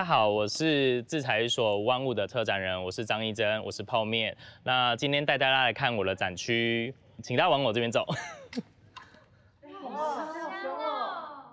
家好，我是制裁所万物的策展人，我是张一珍，我是泡面。那今天带大家来看我的展区，请大家往我这边走。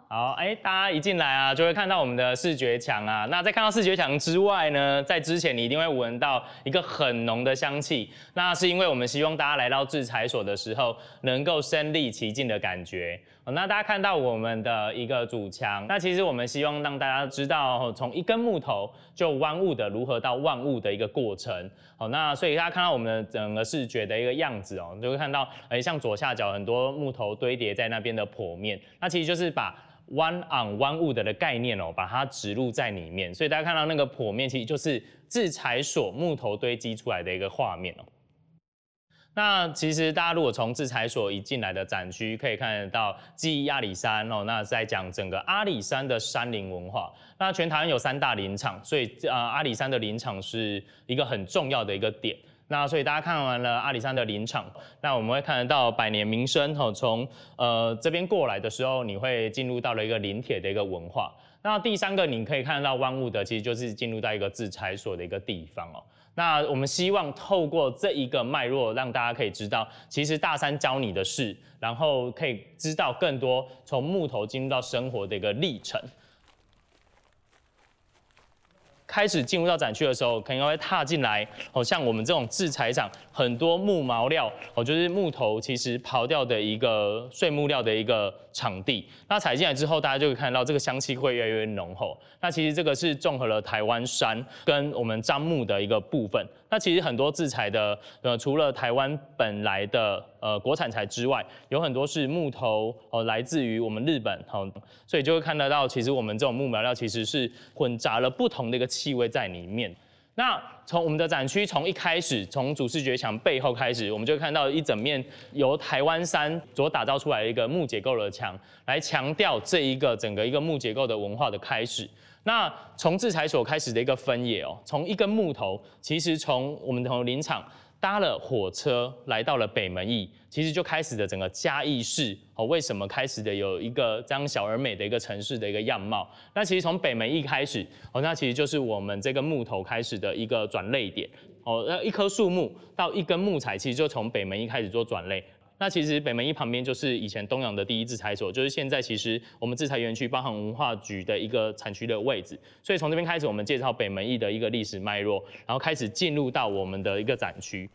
好，哎，大家一进来啊，就会看到我们的视觉墙啊。那在看到视觉墙之外呢，在之前你一定会闻到一个很浓的香气。那是因为我们希望大家来到制裁所的时候，能够身临其境的感觉。那大家看到我们的一个主墙，那其实我们希望让大家知道，从一根木头就万物的如何到万物的一个过程。好，那所以大家看到我们的整个视觉的一个样子哦，你就会看到，哎，像左下角很多木头堆叠在那边的剖面，那其实就是把 one on one wood 的概念哦，把它植入在里面。所以大家看到那个剖面，其实就是制裁所木头堆积出来的一个画面哦。那其实大家如果从制裁所一进来的展区，可以看得到记忆阿里山哦，那在讲整个阿里山的山林文化。那全台湾有三大林场，所以啊阿里山的林场是一个很重要的一个点。那所以大家看完了阿里山的林场，那我们会看得到百年名声哦，从呃这边过来的时候，你会进入到了一个林铁的一个文化。那第三个你可以看得到万物的，其实就是进入到一个制裁所的一个地方哦。那我们希望透过这一个脉络，让大家可以知道，其实大三教你的事，然后可以知道更多从木头进入到生活的一个历程。开始进入到展区的时候，可能会踏进来，哦，像我们这种制材厂，很多木毛料，哦，就是木头其实刨掉的一个碎木料的一个场地。那踩进来之后，大家就会看到这个香气会越来越浓厚。那其实这个是综合了台湾山跟我们樟木的一个部分。那其实很多制材的，呃，除了台湾本来的呃国产材之外，有很多是木头哦，来自于我们日本，好，所以就会看得到，其实我们这种木苗料其实是混杂了不同的一个气味在里面。那从我们的展区从一开始，从主视觉墙背后开始，我们就看到一整面由台湾山所打造出来的一个木结构的墙，来强调这一个整个一个木结构的文化的开始。那从制裁所开始的一个分野哦，从一根木头，其实从我们从林场搭了火车来到了北门驿，其实就开始的整个嘉义市哦，为什么开始的有一个这样小而美的一个城市的一个样貌？那其实从北门驿开始哦，那其实就是我们这个木头开始的一个转类点哦，那一棵树木到一根木材，其实就从北门驿开始做转类。那其实北门一旁边就是以前东阳的第一制裁所，就是现在其实我们制裁园区包含文化局的一个产区的位置。所以从这边开始，我们介绍北门一的一个历史脉络，然后开始进入到我们的一个展区。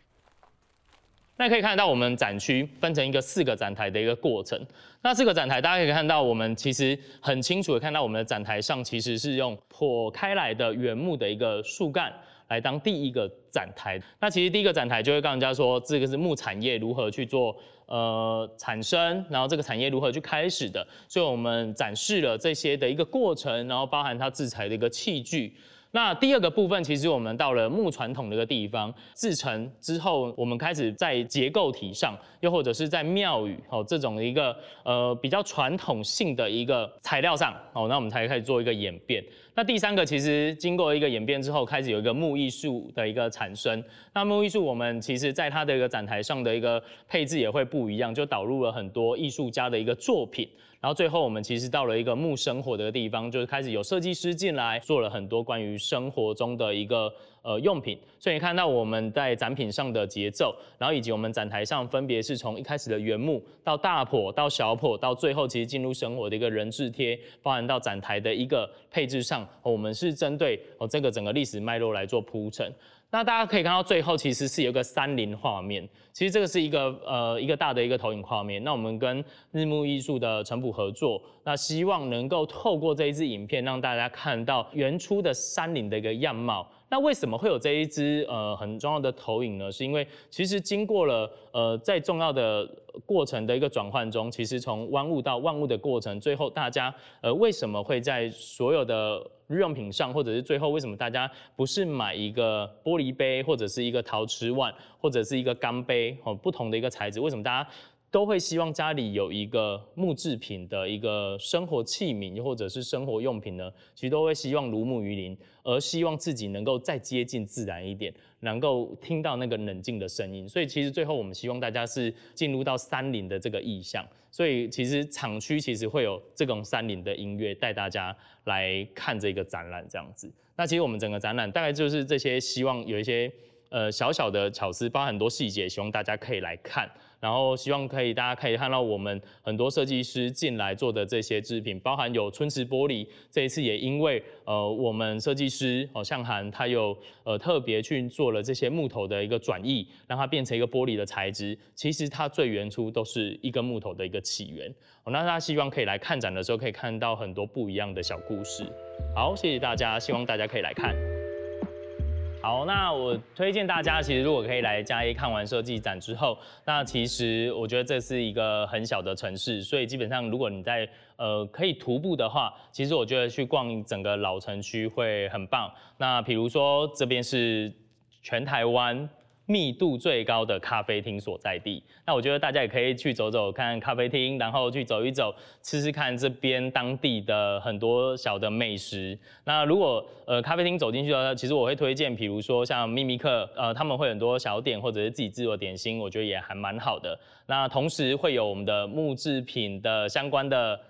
那可以看到我们展区分成一个四个展台的一个过程。那四个展台大家可以看到，我们其实很清楚的看到我们的展台上其实是用破开来的原木的一个树干。来当第一个展台，那其实第一个展台就会跟人家说，这个是木产业如何去做呃产生，然后这个产业如何去开始的，所以我们展示了这些的一个过程，然后包含它制裁的一个器具。那第二个部分，其实我们到了木传统的一个地方制成之后，我们开始在结构体上，又或者是在庙宇哦这种一个呃比较传统性的一个材料上哦，那我们才开始做一个演变。那第三个其实经过一个演变之后，开始有一个木艺术的一个产生。那木艺术我们其实在它的一个展台上的一个配置也会不一样，就导入了很多艺术家的一个作品。然后最后我们其实到了一个木生活的地方，就是开始有设计师进来做了很多关于生活中的一个呃用品。所以看到我们在展品上的节奏，然后以及我们展台上分别是从一开始的原木到大坡到小坡，到最后其实进入生活的一个人字贴，包含到展台的一个配置上，我们是针对哦这个整个历史脉络来做铺陈。那大家可以看到最后其实是有个山林画面，其实这个是一个呃一个大的一个投影画面。那我们跟日暮艺术的陈普合作，那希望能够透过这一支影片让大家看到原初的山林的一个样貌。那为什么会有这一支呃很重要的投影呢？是因为其实经过了呃在重要的过程的一个转换中，其实从万物到万物的过程，最后大家呃为什么会在所有的日用品上，或者是最后为什么大家不是买一个玻璃杯，或者是一个陶瓷碗，或者是一个钢杯哦，不同的一个材质，为什么大家都会希望家里有一个木制品的一个生活器皿或者是生活用品呢，其实都会希望如沐于林，而希望自己能够再接近自然一点，能够听到那个冷静的声音。所以其实最后我们希望大家是进入到山林的这个意象。所以其实厂区其实会有这种山林的音乐带大家来看这个展览这样子。那其实我们整个展览大概就是这些，希望有一些呃小小的巧思，包含很多细节，希望大家可以来看。然后希望可以，大家可以看到我们很多设计师进来做的这些制品，包含有春池玻璃。这一次也因为呃我们设计师哦向涵他有呃特别去做了这些木头的一个转译，让它变成一个玻璃的材质。其实它最原初都是一根木头的一个起源。那大家希望可以来看展的时候，可以看到很多不一样的小故事。好，谢谢大家，希望大家可以来看。好，那我推荐大家，其实如果可以来嘉义看完设计展之后，那其实我觉得这是一个很小的城市，所以基本上如果你在呃可以徒步的话，其实我觉得去逛整个老城区会很棒。那比如说这边是全台湾。密度最高的咖啡厅所在地，那我觉得大家也可以去走走看咖啡厅，然后去走一走，吃吃看这边当地的很多小的美食。那如果呃咖啡厅走进去的话，其实我会推荐，比如说像秘密客，呃他们会很多小点或者是自己制作点心，我觉得也还蛮好的。那同时会有我们的木制品的相关的。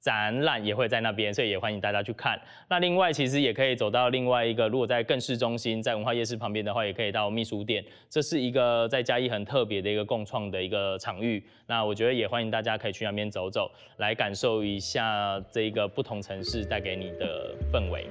展览也会在那边，所以也欢迎大家去看。那另外，其实也可以走到另外一个，如果在更市中心，在文化夜市旁边的话，也可以到秘书店。这是一个在嘉义很特别的一个共创的一个场域。那我觉得也欢迎大家可以去那边走走，来感受一下这个不同城市带给你的氛围。